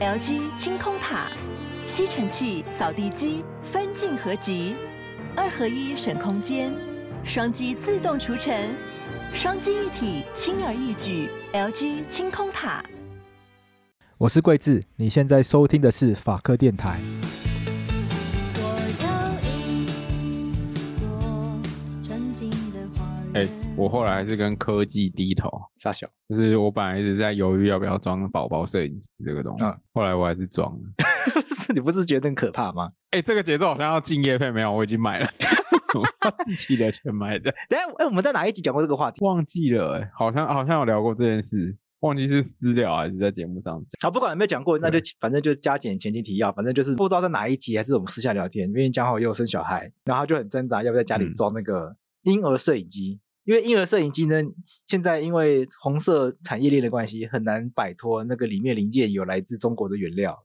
LG 清空塔，吸尘器、扫地机分镜合集，二合一省空间，双击自动除尘，双击一体轻而易举。LG 清空塔。我是桂智，你现在收听的是法科电台。我后来还是跟科技低头。傻小，就是我本来一直在犹豫要不要装宝宝摄影机这个东西，嗯、后来我还是装了。你不是觉得很可怕吗？哎、欸，这个节奏好像要进业配没有？我已经买了，忘记了钱买的。等下，哎、欸，我们在哪一集讲过这个话题？忘记了、欸，哎，好像好像有聊过这件事，忘记是私聊还是在节目上讲。好，不管有没有讲过，那就反正就加减前情提要，反正就是不知道在哪一集，还是我们私下聊天，因为刚好又生小孩，然后他就很挣扎，要不要在家里装那个。嗯婴儿摄影机，因为婴儿摄影机呢，现在因为红色产业链的关系，很难摆脱那个里面零件有来自中国的原料。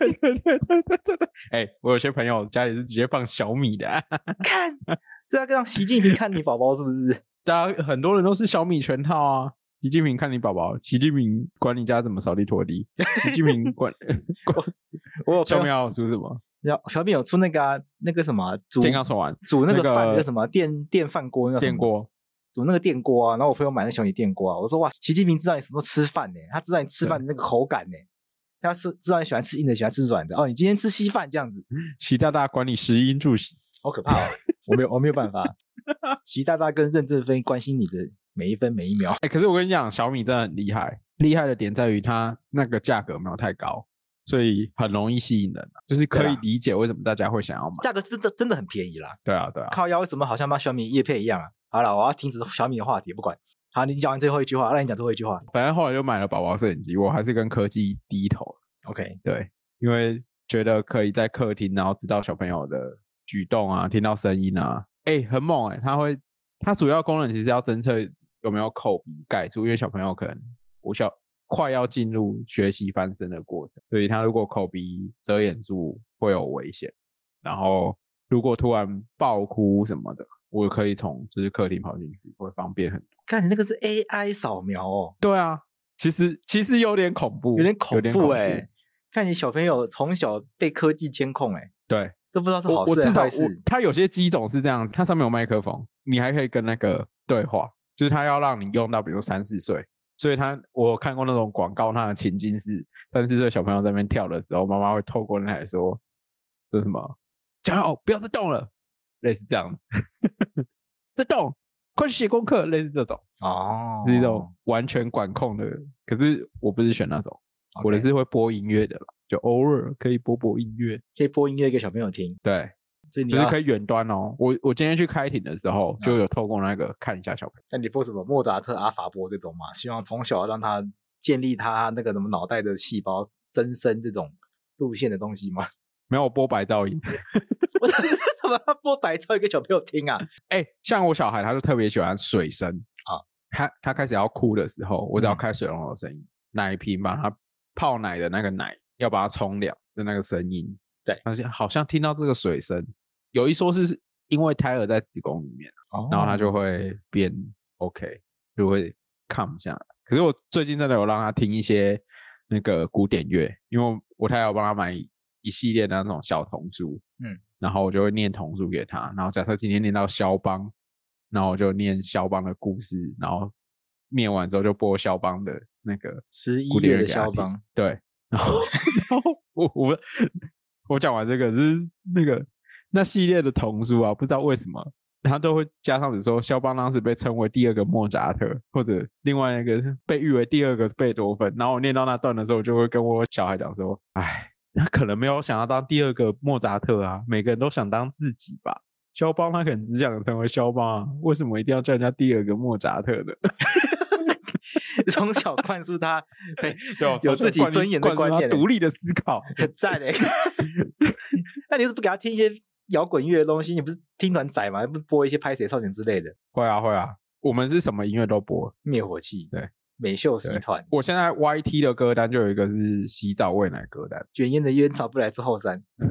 对对对对对对。哎、欸，我有些朋友家里是直接放小米的、啊，看，这要让习近平看你宝宝是不是？大家很多人都是小米全套啊。习近平看你宝宝，习近平管你家怎么扫地拖地，习近平 管管。我有小米要出什么？小米有出那个、啊、那个什么煮健康手环，煮那个饭那个什么电电饭锅，那个电锅煮那个电锅啊。然后我朋友买那小米电锅啊，我说哇，习近平知道你什么时候吃饭呢？他知道你吃饭的那个口感呢？他是知道你喜欢吃硬的，喜欢吃软的哦。你今天吃稀饭这样子，习大大管你食衣住行，好可怕哦！我没有我没有办法。习大大跟任正非关心你的每一分每一秒。哎、欸，可是我跟你讲，小米真的很厉害，厉害的点在于它那个价格没有太高。所以很容易吸引人，就是可以理解为什么大家会想要买。价格真的真的很便宜啦。对啊，对啊。靠腰为什么好像帮小米叶配一样啊？好了，我要停止小米的话题，不管。好，你讲完最后一句话，让你讲最后一句话。反正后来就买了宝宝摄影机，我还是跟科技低头。OK，对，因为觉得可以在客厅，然后知道小朋友的举动啊，听到声音啊，哎、欸，很猛哎、欸，它会，它主要功能其实要侦测有没有口鼻盖住，因为小朋友可能不小。快要进入学习翻身的过程，所以他如果口鼻遮掩住会有危险。然后如果突然爆哭什么的，我可以从就是客厅跑进去，会方便很多。看你那个是 AI 扫描哦。对啊，其实其实有点恐怖，有点恐怖哎、欸。看你小朋友从小被科技监控哎、欸。对，这不知道是好事还是坏事。它有些机种是这样，它上面有麦克风，你还可以跟那个对话，就是它要让你用到比如三四岁。所以他，我有看过那种广告，他的情境是三四岁小朋友在那边跳的时候，妈妈会透过那台说，说什么，加油，不要再动了，类似这样子，再动，快去写功课，类似这种，哦，是一种完全管控的。可是我不是选那种.我的是会播音乐的，就偶尔可以播播音乐，可以播音乐给小朋友听，对。所以你就是可以远端哦。我我今天去开庭的时候，就有透过那个看一下小朋友。那你播什么莫扎特、阿法波这种嘛？希望从小让他建立他那个什么脑袋的细胞增生这种路线的东西吗？没有播白噪音。我怎么要播白噪音给小朋友听啊？哎、欸，像我小孩，他就特别喜欢水声啊。他他开始要哭的时候，我只要开水龙头的声音，嗯、奶瓶把他泡奶的那个奶要把它冲凉的那个声音。对，而且好像听到这个水声，有一说是因为胎儿在子宫里面，哦、然后他就会变 OK，就会 calm 下来。可是我最近真的有让他听一些那个古典乐，因为我太太有帮他买一系列的那种小童书，嗯，然后我就会念童书给他。然后假设今天念到肖邦，然后我就念肖邦的故事，然后念完之后就播肖邦的那个十一月的肖邦，对，然后 然后我我。我讲完这个，就是那个那系列的童书啊，不知道为什么他都会加上，比如说肖邦当时被称为第二个莫扎特，或者另外一个被誉为第二个贝多芬。然后我念到那段的时候，我就会跟我小孩讲说：“哎，他可能没有想要当第二个莫扎特啊，每个人都想当自己吧。肖邦他可能只想成为肖邦啊，为什么一定要叫人家第二个莫扎特呢？” 从小灌输他对 有自己尊严的观念，独立的思考，很 赞诶。那你是不给他听一些摇滚乐的东西？你不是听团仔吗？不播一些拍谁少年之类的？会啊会啊，我们是什么音乐都播。灭火器，对，美秀集团。我现在 YT 的歌单就有一个是洗澡喂奶歌单，卷烟的烟草不来自后山。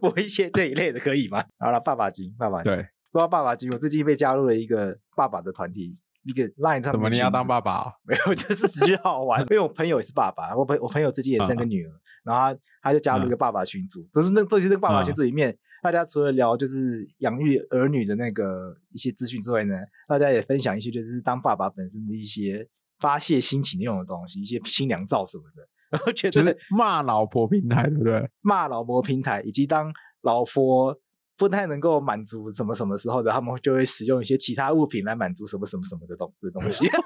我一些这一类的可以吗？好了，爸爸经，爸爸经。对，说到爸爸经，我最近被加入了一个爸爸的团体。一个 line 上。怎么你要当爸爸？没有，就是只是好玩。因为我朋友也是爸爸，我朋我朋友最近也生个女儿，然后他他就加入一个爸爸群组，只是那这些这个爸爸群组里面，大家除了聊就是养育儿女的那个一些资讯之外呢，大家也分享一些就是当爸爸本身的一些发泄心情那种东西，一些新娘照什么的。然后觉得骂老婆平台，对不对？骂老婆平台，以及当老婆不太能够满足什么什么时候的，他们就会使用一些其他物品来满足什么什么什么的东的东西。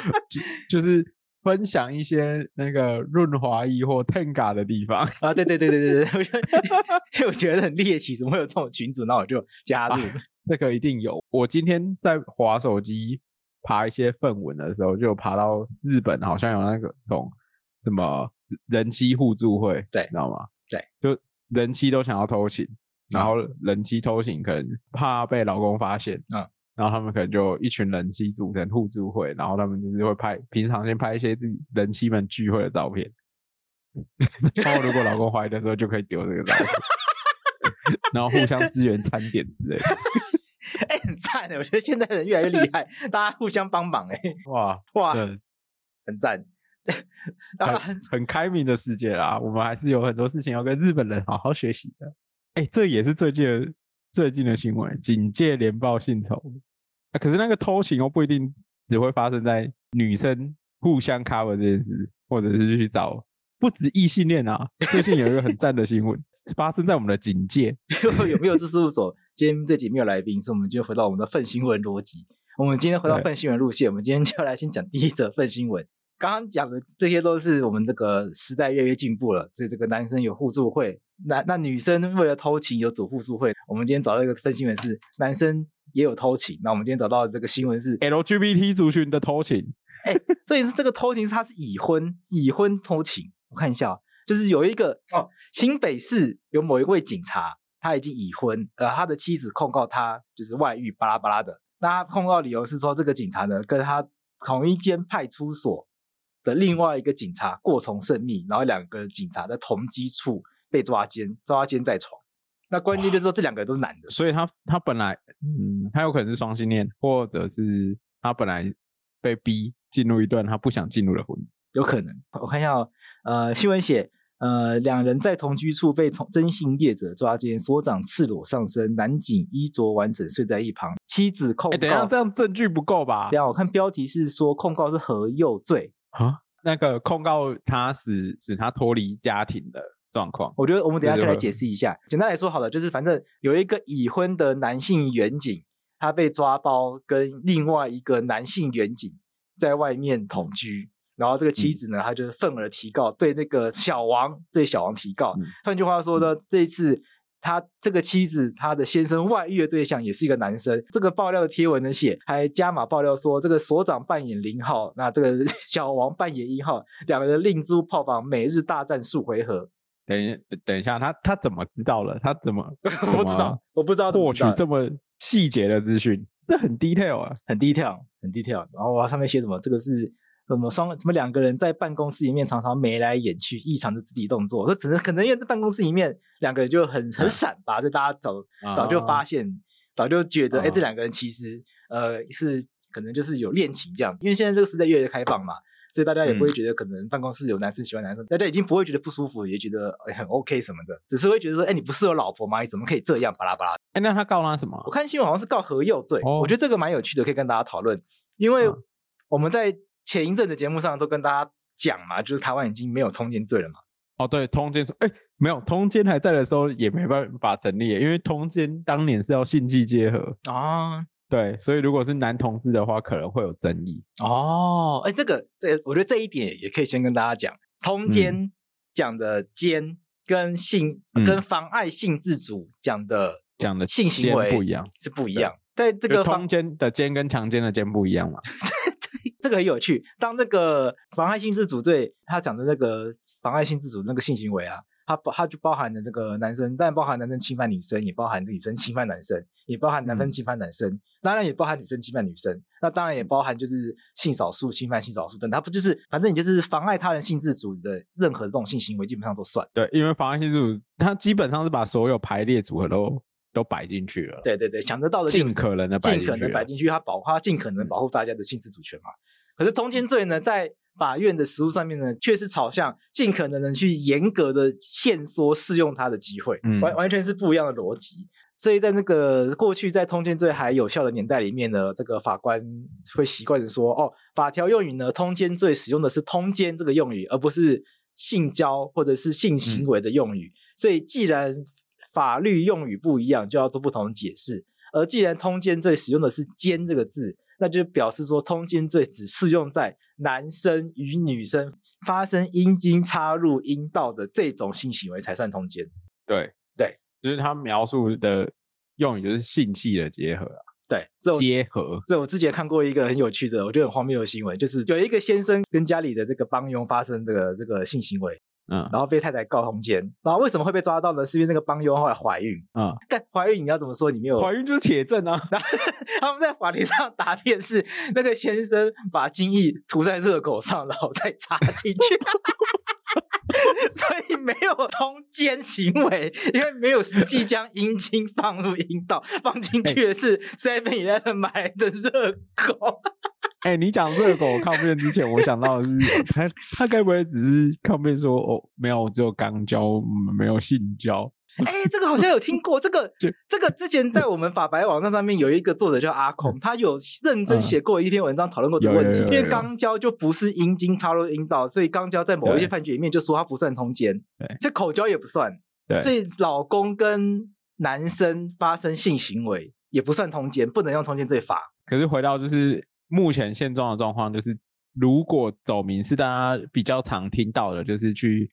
就就是分享一些那个润滑液或 Tenga 的地方啊，对对对对对对，我觉得因为 我觉得很猎奇，怎么会有这种群组？那我就加入。啊，这个一定有。我今天在滑手机爬一些氛文的时候，就爬到日本，好像有那个种。什么人妻互助会？对，知道吗？对，就人妻都想要偷情，然后人妻偷情可能怕被老公发现，嗯，然后他们可能就一群人妻组成互助会，然后他们就是会拍平常先拍一些自己人妻们聚会的照片，然后如果老公怀疑的时候就可以丢这个照片，然后互相支援餐点之类的。哎、欸，很赞的，我觉得现在人越来越厉害，大家互相帮忙，哎，哇哇，很赞。很很开明的世界啦，我们还是有很多事情要跟日本人好好学习的。哎、欸，这也是最近的最近的新闻，警戒连报性丑、啊。可是那个偷情又不一定只会发生在女生互相 cover 这件事，或者是去找不止异性恋啊。最近有一个很赞的新闻，发生在我们的警戒。有没有这事务所？今天这集没有来宾，所以我们就回到我们的粪新闻逻辑。我们今天回到粪新闻路线，我们今天就要来先讲第一则粪新闻。刚刚讲的这些都是我们这个时代越来越进步了，所以这个男生有互助会，那那女生为了偷情有组互助会。我们今天找到一个分新闻是男生也有偷情，那我们今天找到的这个新闻是 LGBT 族群的偷情。哎，这也是这个偷情是他是已婚已婚偷情。我看一下，就是有一个哦，新北市有某一位警察，他已经已婚，呃，他的妻子控告他就是外遇巴拉巴拉的。那他控告理由是说，这个警察呢跟他同一间派出所。的另外一个警察过从甚密，然后两个警察在同机处被抓奸，抓奸在床。那关键就是说这两个人都是男的，所以他他本来嗯，他有可能是双性恋，或者是他本来被逼进入一段他不想进入的婚姻，有可能。我看一下，哦呃，新闻写，呃，两人在同居处被同征信业者抓奸，所长赤裸上身，男警衣着完整睡在一旁，妻子控告。欸、等一下，这样证据不够吧？等下，我看标题是说控告是何诱罪。啊，那个控告他使使他脱离家庭的状况，我觉得我们等一下可以来解释一下。简单来说，好了，就是反正有一个已婚的男性远景，他被抓包，跟另外一个男性远景在外面同居，然后这个妻子呢，他就愤而提告，对那个小王，对小王提告。换句话说呢，这一次。他这个妻子，他的先生外遇的对象也是一个男生。这个爆料的贴文呢，写还加码爆料说，这个所长扮演零号，那这个 小王扮演一号，两个人另租炮房，每日大战数回合。等一等一下，他他怎么知道了？他怎么 我不知道？我不知道获取这么细节的资讯，这很 detail 啊，很 detail，很 detail。然后哇，上面写什么？这个是。什么双？什么两个人在办公室里面常常眉来眼去，异常的肢体动作。这只能可能因为在办公室里面两个人就很很 闪吧，所以大家早早就发现，早就觉得，哎，这两个人其实呃是可能就是有恋情这样子。因为现在这个时代越来越开放嘛，所以大家也不会觉得可能办公室有男生喜欢男生，大家已经不会觉得不舒服，也觉得很 OK 什么的，只是会觉得说，哎，你不是有老婆吗？你怎么可以这样巴拉巴拉？哎，那他告他什么？我看新闻好像是告何佑罪。我觉得这个蛮有趣的，可以跟大家讨论，因为我们在。前一阵的节目上都跟大家讲嘛，就是台湾已经没有通奸罪了嘛。哦，对，通奸罪，哎，没有通奸还在的时候也没办法成立，因为通奸当年是要性技结合啊。对，所以如果是男同志的话，可能会有争议。哦，哎，这个，这个，我觉得这一点也可以先跟大家讲，通奸讲的奸跟性、嗯、跟妨碍性自主讲的讲的性行为不一样，是不一样。在这个通奸的奸跟强奸的奸不一样嘛。这个很有趣。当那个妨碍性自主罪，他讲的那个妨碍性自主那个性行为啊，它包它就包含了这个男生，但包含男生侵犯女生，也包含女生侵犯男生，也包含男生侵犯男生，嗯、当然也包含女生侵犯女生。那当然也包含就是性少数侵犯性少数等，它不就是反正你就是妨碍他人性自主的任何这种性行为，基本上都算。对，因为妨碍性自主，它基本上是把所有排列组合都都摆进去了。对对对，想得到的尽可能的尽可能摆进去，他保他尽可能保护大家的性自主权嘛。可是通奸罪呢，在法院的实务上面呢，却是朝向尽可能的去严格的限缩适用它的机会，嗯、完完全是不一样的逻辑。所以在那个过去在通奸罪还有效的年代里面呢，这个法官会习惯的说，哦，法条用语呢，通奸罪使用的是通奸这个用语，而不是性交或者是性行为的用语。嗯、所以既然法律用语不一样，就要做不同的解释。而既然通奸罪使用的是“奸”这个字，那就表示说通奸罪只适用在男生与女生发生阴茎插入阴道的这种性行为才算通奸。对对。就是他描述的用语就是性器的结合啊，对，结合。这我之前看过一个很有趣的，我觉得很荒谬的新闻，就是有一个先生跟家里的这个帮佣发生这个这个性行为，嗯，然后被太太告通奸，然后为什么会被抓到呢？是因为那个帮佣后来怀孕，嗯，但怀孕你要怎么说？你没有怀孕就是铁证啊。然 后他们在法庭上答辩是那个先生把精液涂在热狗上，然后再插进去。所以没有通奸行为，因为没有实际将阴茎放入阴道，放进去的是 Seven Eleven 买的热狗。哎、欸，你讲热狗抗辩之前，我想到的是他，他该不会只是抗辩说哦，没有，只有肛交，没有性交。哎、欸，这个好像有听过。这个 这个之前在我们法白网站上面有一个作者叫阿孔，他有认真写过一篇文章讨论过这个问题。因为肛交就不是阴茎插入阴道，所以肛交在某一些判决里面就说它不算通奸。这口交也不算。对，所以老公跟男生发生性行为也不算通奸，不能用通奸罪罚。可是回到就是目前现状的状况，就是如果走民事大家比较常听到的，就是去。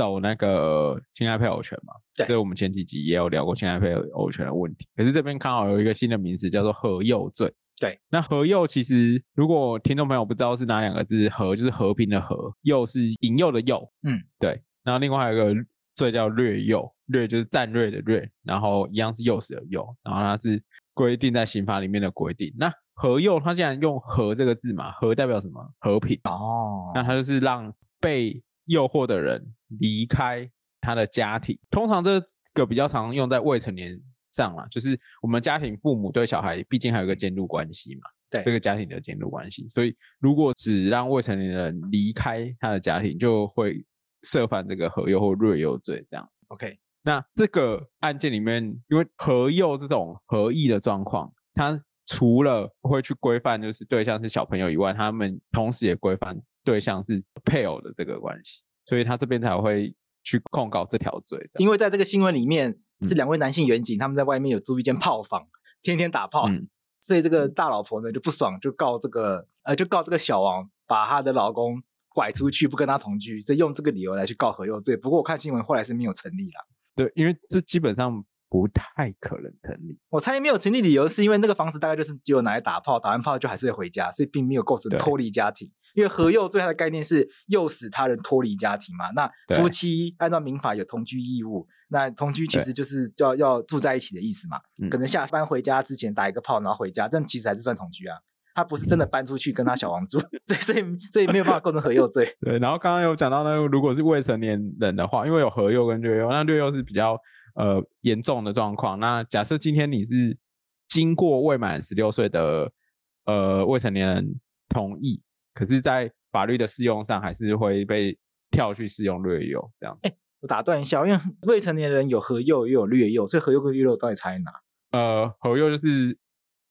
走那个侵害配偶权嘛？对，所以我们前几集也有聊过侵害配偶权的问题。可是这边刚好有一个新的名词叫做合诱罪。对，那合诱其实如果听众朋友不知道是哪两个字，合就是和平的和，诱是引诱的诱。嗯，对。然后另外还有一个罪叫掠诱，掠就是战略的掠，然后一样是诱使的诱，然后它是规定在刑法里面的规定。那合诱它既然用和这个字嘛，和代表什么？和平哦。那它就是让被诱惑的人离开他的家庭，通常这个比较常用在未成年上嘛，就是我们家庭父母对小孩毕竟还有个监督关系嘛，对这个家庭的监督关系，所以如果只让未成年人离开他的家庭，就会涉犯这个合诱或掠诱罪这样。OK，那这个案件里面，因为合诱这种合意的状况，它除了会去规范就是对象是小朋友以外，他们同时也规范。对象是配偶的这个关系，所以他这边才会去控告这条罪。因为在这个新闻里面，这两位男性员警他们在外面有租一间炮房，天天打炮，嗯、所以这个大老婆呢就不爽，就告这个呃，就告这个小王把她的老公拐出去，不跟他同居，所以用这个理由来去告何佑罪。不过我看新闻后来是没有成立了。对，因为这基本上。不太可能成立。我猜没有成立理由，是因为那个房子大概就是只有拿来打炮，打完炮就还是会回家，所以并没有构成脱离家庭。因为合诱罪它的概念是诱使他人脱离家庭嘛。那夫妻按照民法有同居义务，那同居其实就是要要住在一起的意思嘛。可能下班回家之前打一个炮，然后回家，但其实还是算同居啊。他不是真的搬出去跟他小王住，所以所以没有办法构成合诱罪。对，然后刚刚有讲到呢，如果是未成年人的话，因为有合诱跟虐幼，那虐幼是比较。呃，严重的状况。那假设今天你是经过未满十六岁的呃未成年人同意，可是，在法律的适用上，还是会被跳去适用略幼这样。哎，我打断一下，因为未成年人有合幼，又有略幼，所以合幼跟略幼到底差在哪？呃，合幼就是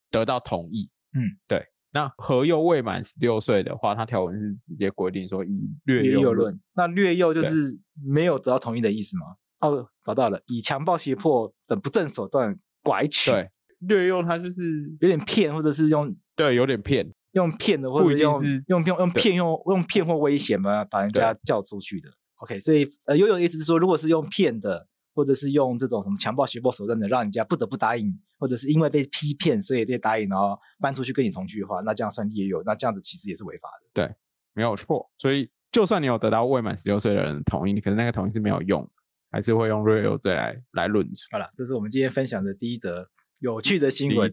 得到同意，嗯，对。那合幼未满十六岁的话，它条文是直接规定说以略幼论。那略幼就是没有得到同意的意思吗？哦，找到了，以强暴、胁迫的不正手段拐取。对，略用它就是有点骗，或者是用对，有点骗，用骗的，或者用用骗用骗用用骗或威胁嘛，把人家叫出去的。OK，所以呃，悠悠的意思是说，如果是用骗的，或者是用这种什么强暴、胁迫手段的，让人家不得不答应，或者是因为被批骗，所以被答应，然后搬出去跟你同居的话，那这样算也有，那这样子其实也是违法的。对，没有错。所以就算你有得到未满十六岁的人同意，你可能那个同意是没有用。还是会用 real 罪来来论处。好了，这是我们今天分享的第一则有趣的新闻。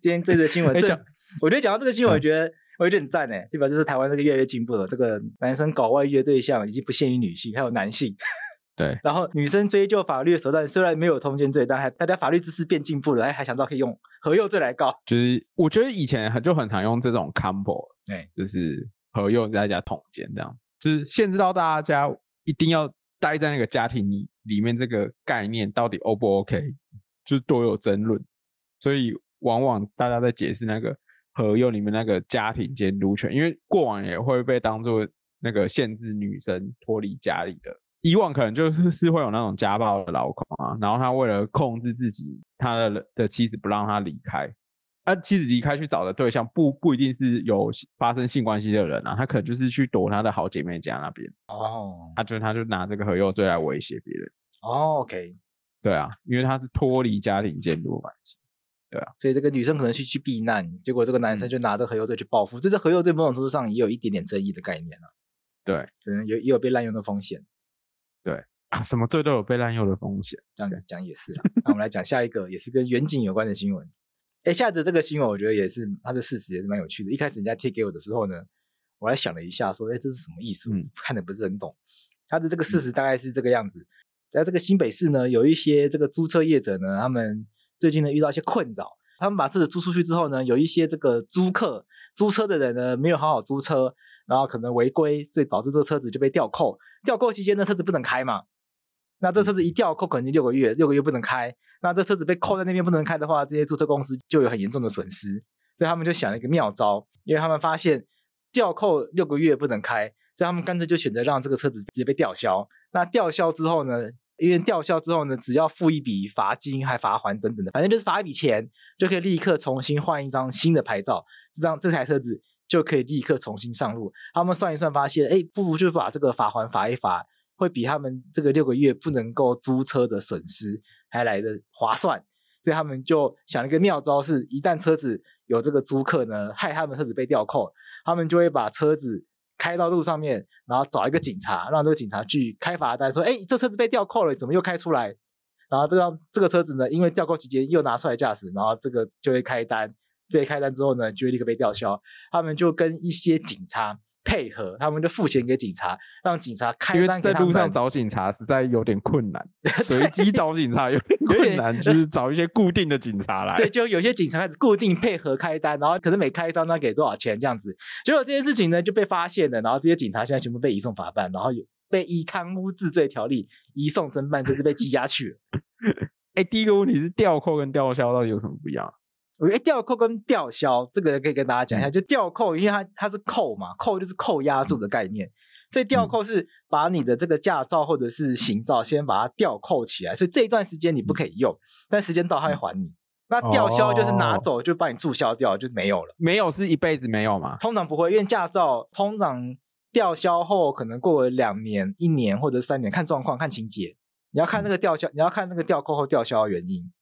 今天这则新闻，这我觉得讲到这个新闻，我觉得、嗯、我觉得很赞诶，对吧？就是台湾这个越来越进步了。这个男生搞外遇的对象已经不限于女性，还有男性。对，然后女生追究法律的手段虽然没有通奸罪，但还大家法律知识变进步了，还还想到可以用合诱罪来告。就是我觉得以前很就很常用这种 combo，对，就是合诱再加通奸这样，就是限制到大家一定要待在那个家庭里里面，这个概念到底 O 不 OK，就是多有争论，所以往往大家在解释那个和幼里面那个家庭监督权，因为过往也会被当做那个限制女生脱离家里的。以往可能就是是会有那种家暴的老公啊，然后他为了控制自己，他的的妻子不让他离开，啊、妻子离开去找的对象不不一定是有发生性关系的人啊，他可能就是去躲他的好姐妹家那边。哦，他就他就拿这个和诱罪来威胁别人。哦，OK，对啊，因为他是脱离家庭监督关系，对啊，所以这个女生可能去去避难，结果这个男生就拿着和诱罪去报复，这、嗯、个和诱罪某种程度上也有一点点争议的概念啊，对，可能有也有被滥用的风险。对啊，什么罪都有被滥用的风险，这样讲也是。那我们来讲下一个，也是跟远景有关的新闻。哎，下的这个新闻，我觉得也是它的事实也是蛮有趣的。一开始人家贴给我的时候呢，我还想了一下，说，哎，这是什么意思？嗯，看的不是很懂。它的这个事实大概是这个样子，嗯、在这个新北市呢，有一些这个租车业者呢，他们最近呢遇到一些困扰。他们把车子租出去之后呢，有一些这个租客租车的人呢，没有好好租车。然后可能违规，所以导致这个车子就被吊扣。吊扣期间呢，车子不能开嘛。那这车子一吊扣，可能就六个月，六个月不能开。那这车子被扣在那边不能开的话，这些租车公司就有很严重的损失。所以他们就想了一个妙招，因为他们发现吊扣六个月不能开，所以他们干脆就选择让这个车子直接被吊销。那吊销之后呢，因为吊销之后呢，只要付一笔罚金、还罚还等等的，反正就是罚一笔钱，就可以立刻重新换一张新的牌照，这张这台车子。就可以立刻重新上路。他们算一算，发现，哎，不如就把这个罚还罚一罚，会比他们这个六个月不能够租车的损失还来得划算。所以他们就想了一个妙招，是一旦车子有这个租客呢，害他们车子被吊扣，他们就会把车子开到路上面，然后找一个警察，让这个警察去开罚单，说，哎，这车子被吊扣了，怎么又开出来？然后这样这个车子呢，因为吊扣期间又拿出来驾驶，然后这个就会开单。被开单之后呢，就会立刻被吊销。他们就跟一些警察配合，他们就付钱给警察，让警察开单。因为在路上找警察实在有点困难，随机找警察有点困难，就是找一些固定的警察来。对就有些警察开始固定配合开单，然后可能每开一张单给多少钱这样子。结果这件事情呢就被发现了，然后这些警察现在全部被移送法办，然后有被依贪污治罪条例移送侦办，甚至被羁押去了。哎，第一个问题是吊扣跟吊销到底有什么不一样？我觉得吊扣跟吊销这个可以跟大家讲一下，就吊扣，因为它它是扣嘛，扣就是扣押住的概念，所以吊扣是把你的这个驾照或者是行照先把它吊扣起来，所以这一段时间你不可以用，但时间到它会还你。那吊销就是拿走，就把你注销掉，就没有了。没有是一辈子没有吗？通常不会，因为驾照通常吊销后可能过了两年、一年或者三年，看状况、看情节，你要看那个吊销，你要看那个吊扣后吊销的原因。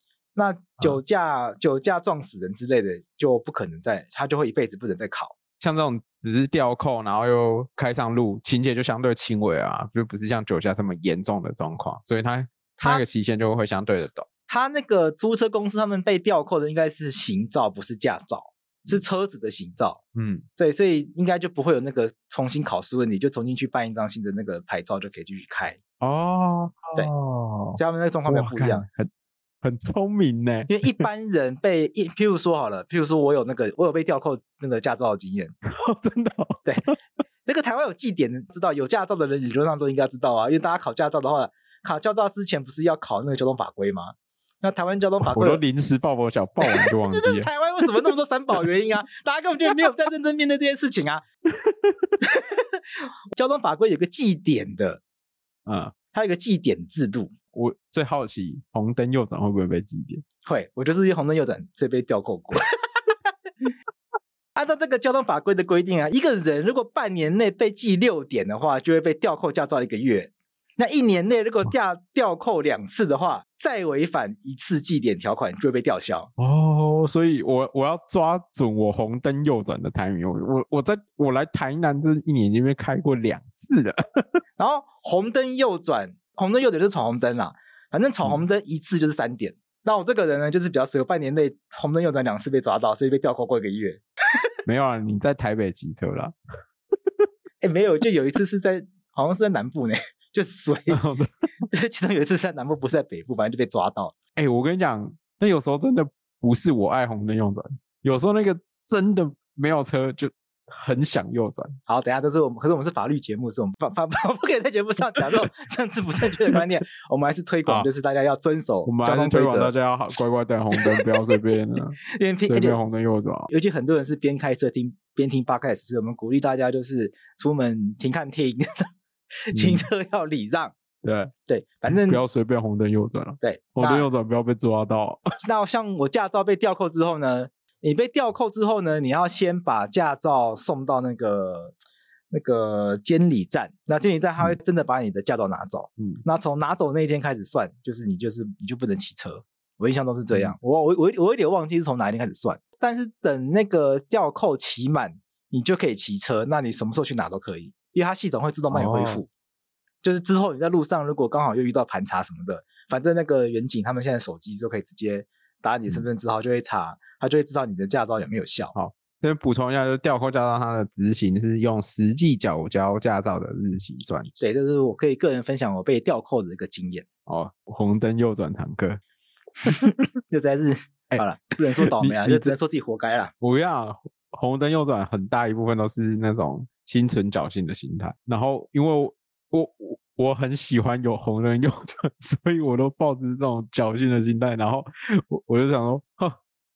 那酒驾、嗯、酒驾撞死人之类的就不可能再，他就会一辈子不能再考。像这种只是吊扣，然后又开上路，情节就相对轻微啊，就不是像酒驾这么严重的状况，所以他他那个期限就会相对的短。他那个租车公司他们被吊扣的应该是行照，不是驾照，是车子的行照。嗯，对，所以应该就不会有那个重新考试问题，就重新去办一张新的那个牌照就可以继续开。哦，对，哦，这样他们那个状况比较不一样。很聪明呢，因为一般人被一，譬如说好了，譬如说我有那个，我有被吊扣那个驾照的经验，哦，真的，哦，对，那个台湾有记点，知道有驾照的人理论上都应该知道啊，因为大家考驾照的话，考驾照之前不是要考那个交通法规吗？那台湾交通法规，我都临时抱佛脚，抱完就 忘记了。这就是台湾为什么那么多三宝原因啊？大家根本就没有在认真面对这件事情啊。交通法规有个记点的，嗯，它有个记点制度。我最好奇红灯右转会不会被记点？会，我就是红灯右转，最被吊扣过。按照这个交通法规的规定啊，一个人如果半年内被记六点的话，就会被吊扣驾照一个月。那一年内如果吊吊扣两次的话，再违反一次记点条款，就会被吊销。哦，所以我我要抓准我红灯右转的 timing。我我我在我来台南这一年里面开过两次了。然后红灯右转。红灯右转就是闯红灯啦，反正闯红灯一次就是三点。嗯、那我这个人呢，就是比较随，半年内红灯右转两次被抓到，所以被吊扣过一个月。没有啊，你在台北骑车啦？哎、欸，没有，就有一次是在，好像是在南部呢，就随 其中有一次在南部，不是在北部，反正就被抓到。哎、欸，我跟你讲，那有时候真的不是我爱红灯右转，有时候那个真的没有车就。很想右转。好，等下这是我们，可是我们是法律节目，是我们发发不可以在节目上讲这种 政治不正确的观念。我们还是推广，就是大家要遵守交通规则。我们还是推广大家要好乖乖等红灯，不要随便的，因为随便红灯右转。尤其很多人是边开车听边听 Podcast，所以我们鼓励大家就是出门停看停，停车要礼让。嗯、对对，反正不要随便红灯右转了。对，红灯右转不要被抓到。那像我驾照被吊扣之后呢？你被吊扣之后呢，你要先把驾照送到那个那个监理站，那监理站他会真的把你的驾照拿走。嗯，那从拿走那一天开始算，就是你就是你就不能骑车。我印象中是这样，嗯、我我我我有点忘记是从哪一天开始算。但是等那个吊扣期满，你就可以骑车。那你什么时候去哪都可以，因为它系统会自动帮你恢复。哦、就是之后你在路上如果刚好又遇到盘查什么的，反正那个员警他们现在手机就可以直接。打你身份证之后就会查，他就会知道你的驾照有没有效。好，先补充一下，就是吊扣驾照，它的执行是用实际缴交驾照的日期算。对，就是我可以个人分享我被吊扣的一个经验。哦，红灯右转堂课，就在日。欸、好了，不能说倒霉啊，就只能说自己活该了。不要，红灯右转很大一部分都是那种心存侥幸的心态。然后，因为我我。我我很喜欢有红灯右转，所以我都抱着这种侥幸的心态，然后我我就想说，哼，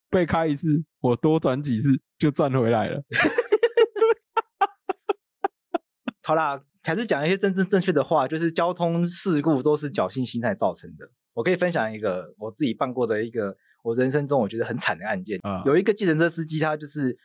被开一次，我多转几次就赚回来了。好啦，还是讲一些真正正确的话，就是交通事故都是侥幸心态造成的。我可以分享一个我自己办过的一个我人生中我觉得很惨的案件。嗯、有一个计程车司机，他就是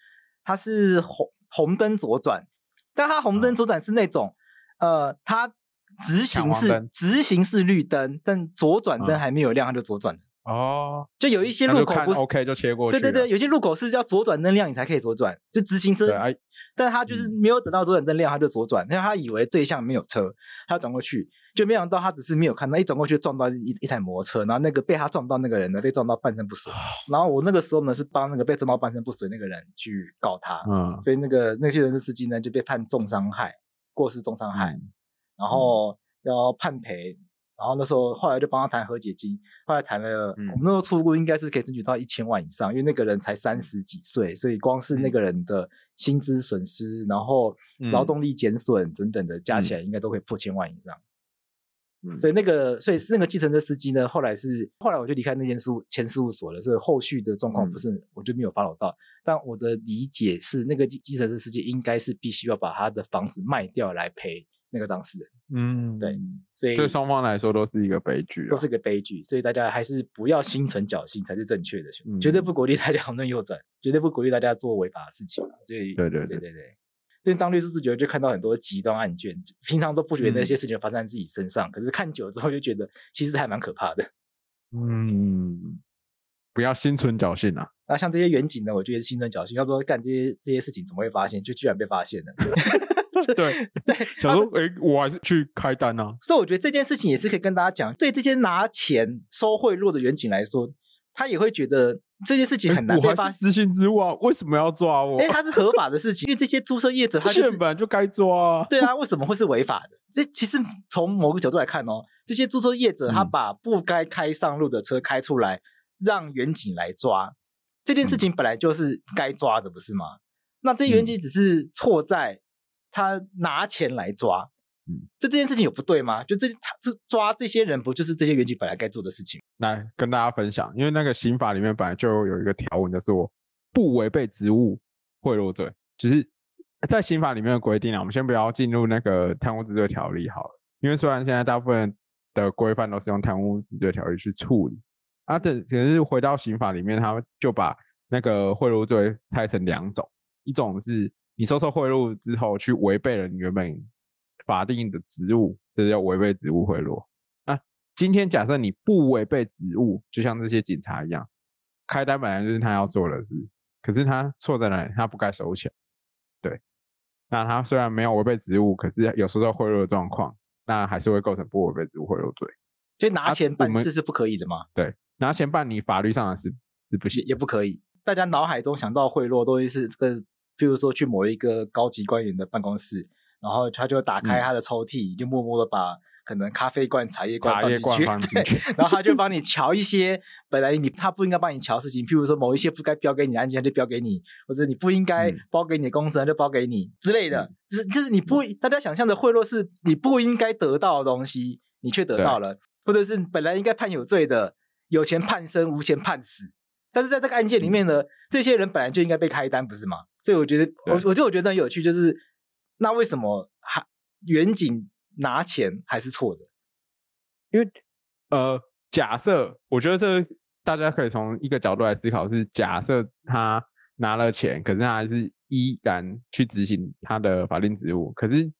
他是红红灯左转，但他红灯左转是那种，嗯、呃，他。直行是直行是绿灯，但左转灯还没有亮，他就左转了。哦，就有一些路口不是 OK 就切过去。对对对，有些路口是要左转灯亮你才可以左转，这直行车。但他就是没有等到左转灯亮他就左转，因为他以为对向没有车，他要转过去，就没想到他只是没有看到，一转过去撞到一一台摩托车，然后那个被他撞到那个人呢，被撞到半身不遂。然后我那个时候呢是帮那个被撞到半身不遂那个人去告他，嗯，所以那个那些人的司机呢就被判重伤害，过失重伤害。然后要判赔，然后那时候后来就帮他谈和解金，后来谈了，嗯、我们那时候初估应该是可以争取到一千万以上，因为那个人才三十几岁，所以光是那个人的薪资损失，嗯、然后劳动力减损等等的加起来，应该都可以破千万以上。嗯、所以那个，所以是那个计程车司机呢，后来是后来我就离开那间事务前事务所了，所以后续的状况不是、嗯、我就没有 follow 到。但我的理解是，那个计计程车司机应该是必须要把他的房子卖掉来赔。那个当事人，嗯，对，所以对双方来说都是一个悲剧，都是一个悲剧，所以大家还是不要心存侥幸才是正确的，嗯、绝对不鼓励大家红灯右转，绝对不鼓励大家做违法的事情。所以，对对对对对，所以当律师自觉得就看到很多极端案卷，平常都不觉得那些事情发生在自己身上，嗯、可是看久了之后就觉得其实还蛮可怕的。嗯，不要心存侥幸啊！那像这些远景呢，我觉得心存侥幸，要说干这些这些事情怎么会发现，就居然被发现了。对对，想说，哎，我还是去开单啊。所以我觉得这件事情也是可以跟大家讲，对这些拿钱收贿赂的远景来说，他也会觉得这件事情很难被发现。失信之物为什么要抓我？哎，他是合法的事情，因为这些租车业者他就是本来就该抓。对啊，为什么会是违法的？这其实从某个角度来看哦，这些租车业者他把不该开上路的车开出来，让远景来抓，这件事情本来就是该抓的，不是吗？那这些员警只是错在。他拿钱来抓，嗯，这这件事情有不对吗？就这他这抓这些人，不就是这些员警本来该做的事情？来跟大家分享，因为那个刑法里面本来就有一个条文叫做不违背职务贿赂罪，就是在刑法里面的规定啊。我们先不要进入那个贪污治罪条例好了，因为虽然现在大部分的规范都是用贪污治罪条例去处理，啊，等可是回到刑法里面，他就把那个贿赂罪拆成两种，一种是。你收受贿赂之后，去违背了你原本法定的职务，这是叫违背职务贿赂。那今天假设你不违背职务，就像这些警察一样，开单本来就是他要做的事，可是他错在哪里？他不该收钱。对，那他虽然没有违背职务，可是有收受贿赂的状况，那还是会构成不违背职务贿赂罪。所以拿钱办事是不可以的吗？对，拿钱办你法律上的事是不行，也不可以。大家脑海中想到贿赂，都会是这个。譬如说去某一个高级官员的办公室，然后他就打开他的抽屉，嗯、就默默的把可能咖啡罐、茶叶罐放进去，然后他就帮你瞧一些本来你他不应该帮你瞧事情，譬如说某一些不该标给你的案件，他就标给你，或者你不应该包给你的工资，他就包给你之类的。就是就是你不大家想象的贿赂是你不应该得到的东西，你却得到了，或者是本来应该判有罪的，有钱判生，无钱判死。但是在这个案件里面呢，这些人本来就应该被开单，不是吗？所以我觉得，我我就我觉得很有趣，就是那为什么还远景拿钱还是错的？因为呃，假设我觉得这大家可以从一个角度来思考，是假设他拿了钱，可是他还是依然去执行他的法定职务，可是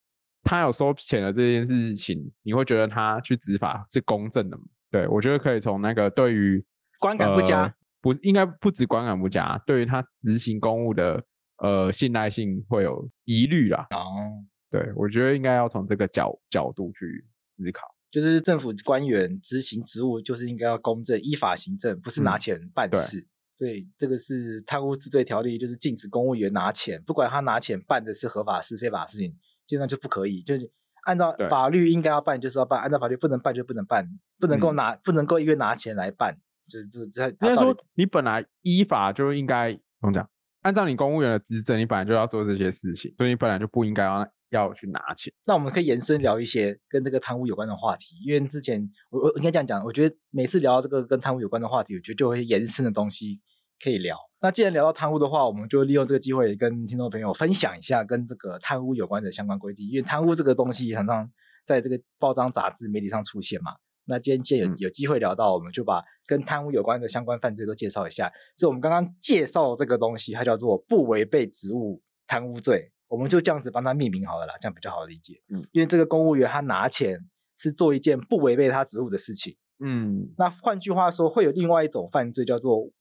他有收钱的这件事情，你会觉得他去执法是公正的吗？对，我觉得可以从那个对于观感不佳，呃、不应该不止观感不佳，对于他执行公务的呃信赖性会有疑虑啦。哦，对，我觉得应该要从这个角角度去思考。就是政府官员执行职务，就是应该要公正、依法行政，不是拿钱办事。嗯、对，这个是贪污治罪条例，就是禁止公务员拿钱，不管他拿钱办的是合法事、非法事情，基本上就不可以。就是按照法律应该要办，就是要办；按照法律不能办，就不能办，不能够拿，嗯、不能够因为拿钱来办。就是这这，应该说你本来依法就应该怎么讲？按照你公务员的职责，你本来就要做这些事情，所以你本来就不应该要。要去拿钱，那我们可以延伸聊一些跟这个贪污有关的话题，因为之前我我应该这样讲，我觉得每次聊到这个跟贪污有关的话题，我觉得就会延伸的东西可以聊。那既然聊到贪污的话，我们就利用这个机会跟听众朋友分享一下跟这个贪污有关的相关规定，因为贪污这个东西常常在这个报章杂志媒体上出现嘛。那今天既然有有机会聊到，我们就把跟贪污有关的相关犯罪都介绍一下。所以我们刚刚介绍这个东西，它叫做不违背职务贪污罪。我们就这样子帮他命名好了啦，这样比较好理解。嗯，因为这个公务员他拿钱是做一件不违背他职务的事情。嗯，那换句话说，会有另外一种犯罪叫做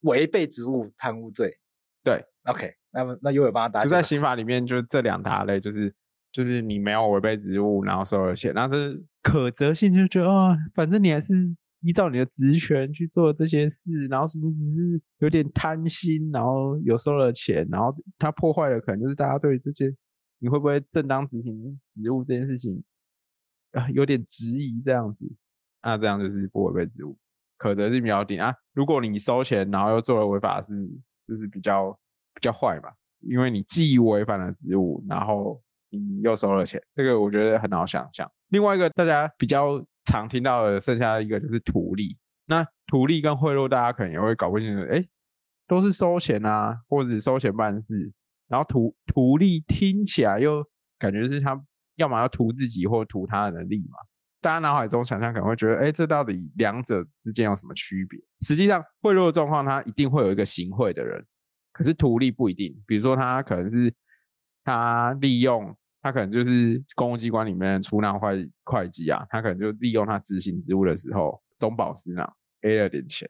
违背职务贪污罪。对，OK，那么那又有帮他打。就在刑法里面，就这两大类，就是就是你没有违背职务，然后收了钱，然后是可责性，就觉得啊、反正你还是。依照你的职权去做这些事，然后是不是有点贪心，然后有收了钱，然后他破坏了，可能就是大家对这些你会不会正当执行职务这件事情啊有点质疑这样子，那这样就是不违背职务，可得性比较低啊。如果你收钱，然后又做了违法事，就是比较比较坏嘛，因为你既违反了职务，然后你又收了钱，这个我觉得很好想象。另外一个大家比较。常听到的剩下的一个就是图利，那图利跟贿赂，大家可能也会搞不清楚。哎，都是收钱啊，或者收钱办事，然后图图利听起来又感觉是他要么要图自己，或图他人的利嘛。大家脑海中想象可能会觉得，哎，这到底两者之间有什么区别？实际上，贿赂的状况，他一定会有一个行贿的人，可是图利不一定。比如说，他可能是他利用。他可能就是公务机关里面的出纳会会计啊，他可能就利用他执行职务的时候，中饱私囊 A 了点钱，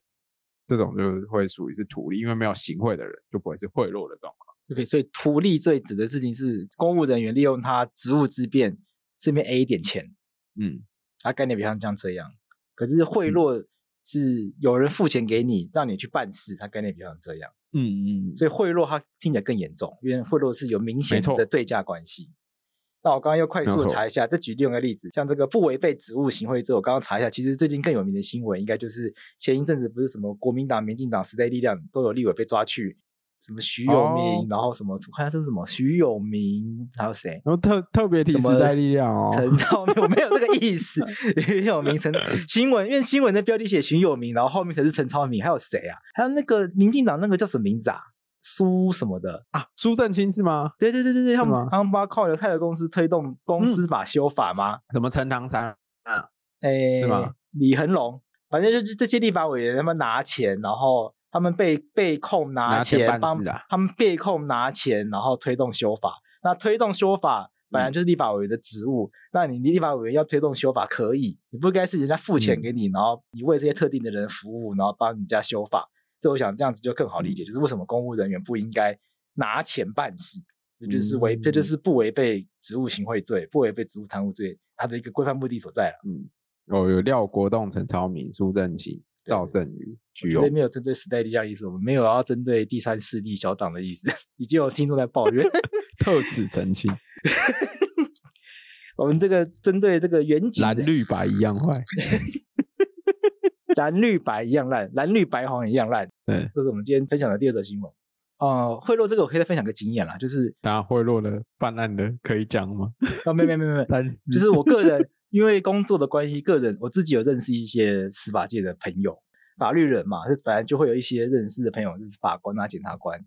这种就会属于是图利，因为没有行贿的人就不会是贿赂的状况。OK，所以图利罪指的事情是公务人员利用他职务之便顺便 A 一点钱，嗯，他概念比较像这样。可是贿赂是有人付钱给你，让你去办事，他概念比较像这样。嗯嗯，所以贿赂它听起来更严重，因为贿赂是有明显的对价关系。那我刚刚又快速的查一下，再举另一个例子，像这个不违背职务行贿罪，我刚刚查一下，其实最近更有名的新闻，应该就是前一阵子不是什么国民党、民进党、时代力量都有立委被抓去，什么徐永明，哦、然后什么，我看下这是什么徐永明，还有谁？然后特特别提时代力量哦，陈超明，我没有这个意思，徐永明陈 新闻，因为新闻的标题写徐永明，然后后面才是陈超明，还有谁啊？还有那个民进党那个叫什么名字啊？苏什么的啊？苏正清是吗？对对对对对，他们他们把靠犹太的公司推动公司法修法吗？什么陈唐山啊？哎？李恒龙，反正就是这些立法委员他们拿钱，然后他们被被控拿钱，拿钱帮他们被控拿钱，然后推动修法。那推动修法本来就是立法委员的职务，嗯、那你立法委员要推动修法可以，你不该是人家付钱给你，嗯、然后你为这些特定的人服务，然后帮人家修法。所以我想这样子就更好理解，就是为什么公务人员不应该拿钱办事，这就是违，这就是不违背职务行贿罪，不违背职务贪污罪，它的一个规范目的所在了。嗯，哦，有廖国栋、陈超明、苏正清、赵振宇，绝对没有针对时代力量意思，我们没有要针对第三势力小党的意思，已经有听众在抱怨，特指澄清。我们这个针对这个远景，蓝绿白一样坏，蓝绿白一样烂，蓝绿白黄一样烂。对，这是我们今天分享的第二则新闻。哦、呃，贿赂这个我可以再分享个经验啦，就是大家贿赂的办案的可以讲吗？哦，没没没没没，就是我个人因为工作的关系，个人我自己有认识一些司法界的朋友，法律人嘛，是本来就会有一些认识的朋友，就是法官啊、检察官。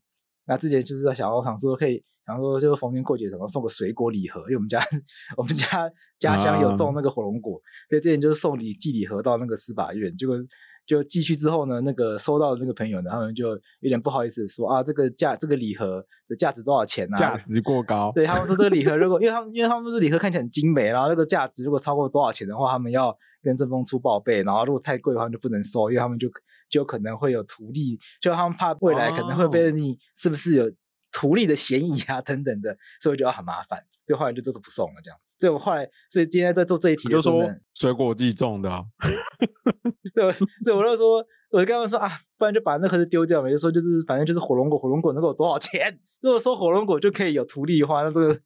那之前就是在想要想说可以。然后就是逢年过节什么送个水果礼盒，因为我们家 我们家家乡有种那个火龙果，啊、所以之前就是送礼寄礼盒到那个司法院，结果就寄去之后呢，那个收到的那个朋友呢，他们就有点不好意思说啊，这个价这个礼盒的价值多少钱呢、啊？价值过高。对，他们说这个礼盒如果因为他们因为他们说礼盒看起来很精美，然后那个价值如果超过多少钱的话，他们要跟政风出报备，然后如果太贵的话就不能收，因为他们就就可能会有图利，就他们怕未来可能会被你是不是有。图利的嫌疑啊，等等的，所以我觉得很麻烦，所以后来就都是不送了这样。所以我后来，所以今天在做这一题的时候，就说水果自己种的、啊，对，所以我就说，我就跟他们说啊，不然就把那盒子丢掉嘛，就说就是反正就是火龙果，火龙果能够有多少钱？如果说火龙果就可以有图利的话，那这个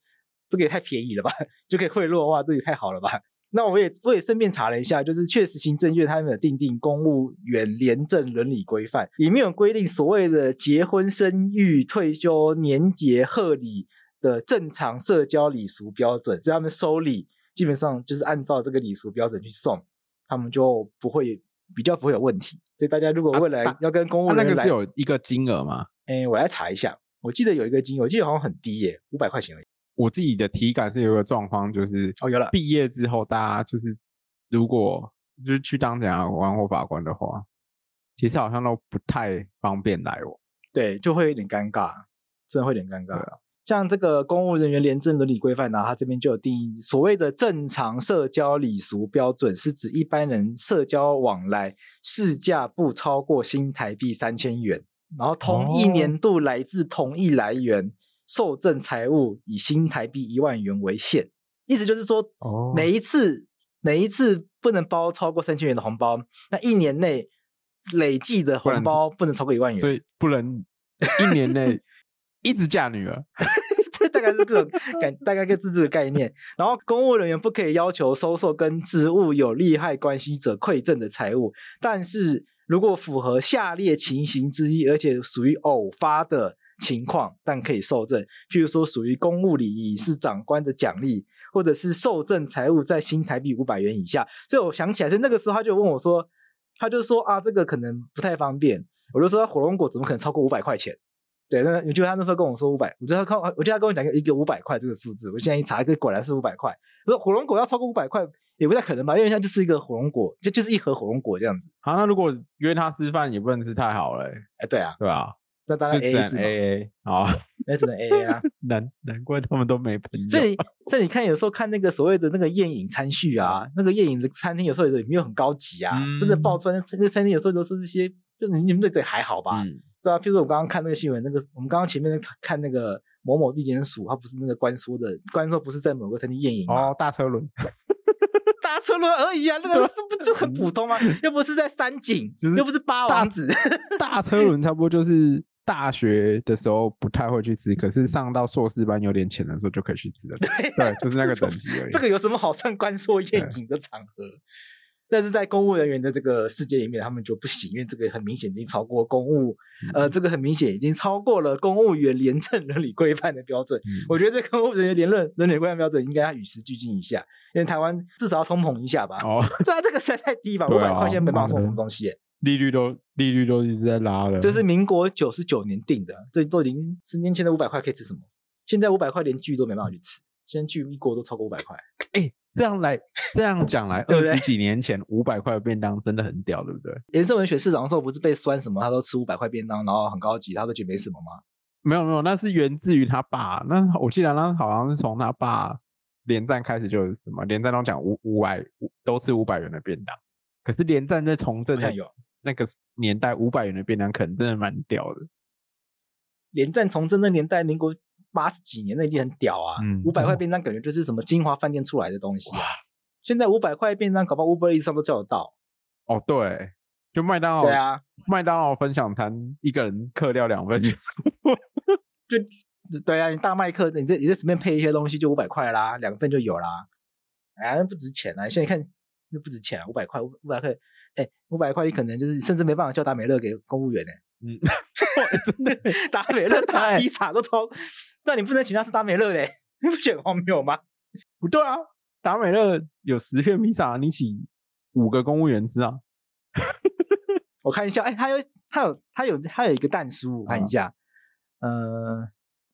这个也太便宜了吧？就可以贿赂的话，这也太好了吧？那我也我也顺便查了一下，就是确实行政院他们有定定公务员廉政伦理规范，里面有规定所谓的结婚、生育、退休、年节贺礼的正常社交礼俗标准，所以他们收礼基本上就是按照这个礼俗标准去送，他们就不会比较不会有问题。所以大家如果未来要跟公务员来，啊啊、那个是有一个金额吗？哎，我来查一下，我记得有一个金额，我记得好像很低耶，五百块钱而已。我自己的体感是有一个状况，就是哦，有了。毕业之后，大家就是如果就是去当检察官或法官的话，其实好像都不太方便来哦。对，就会有点尴尬，真的会有点尴尬。啊、像这个公务人员廉政伦理规范呢，它这边就有定义，所谓的正常社交礼俗标准，是指一般人社交往来市价不超过新台币三千元，然后同一年度来自同一来源。哦受赠财物以新台币一万元为限，意思就是说，每一次、oh. 每一次不能包超过三千元的红包，那一年内累计的红包不能超过一万元，所以不能一年内一直嫁女儿，这大概是这种概，大概是这个概念。然后公务人员不可以要求收受跟职务有利害关系者馈赠的财物，但是如果符合下列情形之一，而且属于偶发的。情况，但可以受赠，譬如说属于公务礼仪，是长官的奖励，或者是受赠财物在新台币五百元以下。所以我想起来，所以那个时候他就问我说，他就说啊，这个可能不太方便。我就说火龙果怎么可能超过五百块钱？对，那我记得他那时候跟我说五百，我觉得他看，我记得他跟我讲一个五百块这个数字。我现在一查，一个果然是五百块。我说火龙果要超过五百块也不太可能吧，因为它就是一个火龙果，就就是一盒火龙果这样子。好，那如果约他吃饭也不能吃太好了，哎，对啊，对啊。那当然 A A 制 A A 好，那只能 A A 啊，难难怪他们都没朋友。所以所以你看，有时候看那个所谓的那个宴饮餐叙啊，那个宴饮的餐厅有时候也没有很高级啊，嗯、真的爆出来那那餐厅有时候都是一些，就是你们这对还好吧？嗯、对啊，譬如说我刚刚看那个新闻，那个我们刚刚前面看那个某某地检署，他不是那个官说的，官说不是在某个餐厅宴饮哦，大车轮，大车轮而已啊，那个 不就很普通吗？又不是在三井，就是、又不是八王子，大车轮差不多就是。大学的时候不太会去吃，可是上到硕士班有点钱的时候就可以去吃了。对，对，就是那个等级而已。这个有什么好上官说宴饮的场合？但是在公务人员的这个世界里面，他们就不行，因为这个很明显已经超过公务，嗯、呃，这个很明显已经超过了公务员廉政伦理规范的标准。嗯、我觉得这公务人员廉政伦理规范标准应该要与时俱进一下，因为台湾至少要通膨一下吧？哦，对啊，这个实在太低吧？五百块钱没办法送什么东西、欸。利率都利率都一直在拉了，这是民国九十九年定的，这都已经十年前的五百块可以吃什么？现在五百块连剧都没办法去吃，现在剧一锅都超过五百块。哎、欸，这样来这样讲来，二十几年前五百块的便当真的很屌，对不对？颜色文学市长的时候不是被酸什么？他都吃五百块便当，然后很高级，他都觉得没什么吗？没有没有，那是源自于他爸。那我记得那好像是从他爸连战开始就是什么连战都讲五五百都吃五百元的便当，可是连战在从政才有。那个年代五百元的便当可能真的蛮屌的。连战从政那年代，民国八十几年那一定很屌啊！五百块便当感觉就是什么金华饭店出来的东西啊！哇现在五百块便当，搞不好 Uber 以上都叫得到。哦，对，就麦当劳，对啊，麦当劳分享餐，一个人克掉两份就，就对啊，你大麦克，你这你这随便配一些东西就五百块啦，两份就有啦。哎，那不值钱啊！现在看那不值钱啊，五百块，五五百块，哎，五百块你可能就是甚至没办法叫达美乐给公务员呢。嗯，真的，达美乐打披萨都超，但你不能请他吃达美乐嘞，你不觉得荒谬吗？不对啊，达美乐有十片披萨，你请五个公务员吃啊？我看一下，哎，他有，他有，他有，他有一个蛋书，我看一下，呃。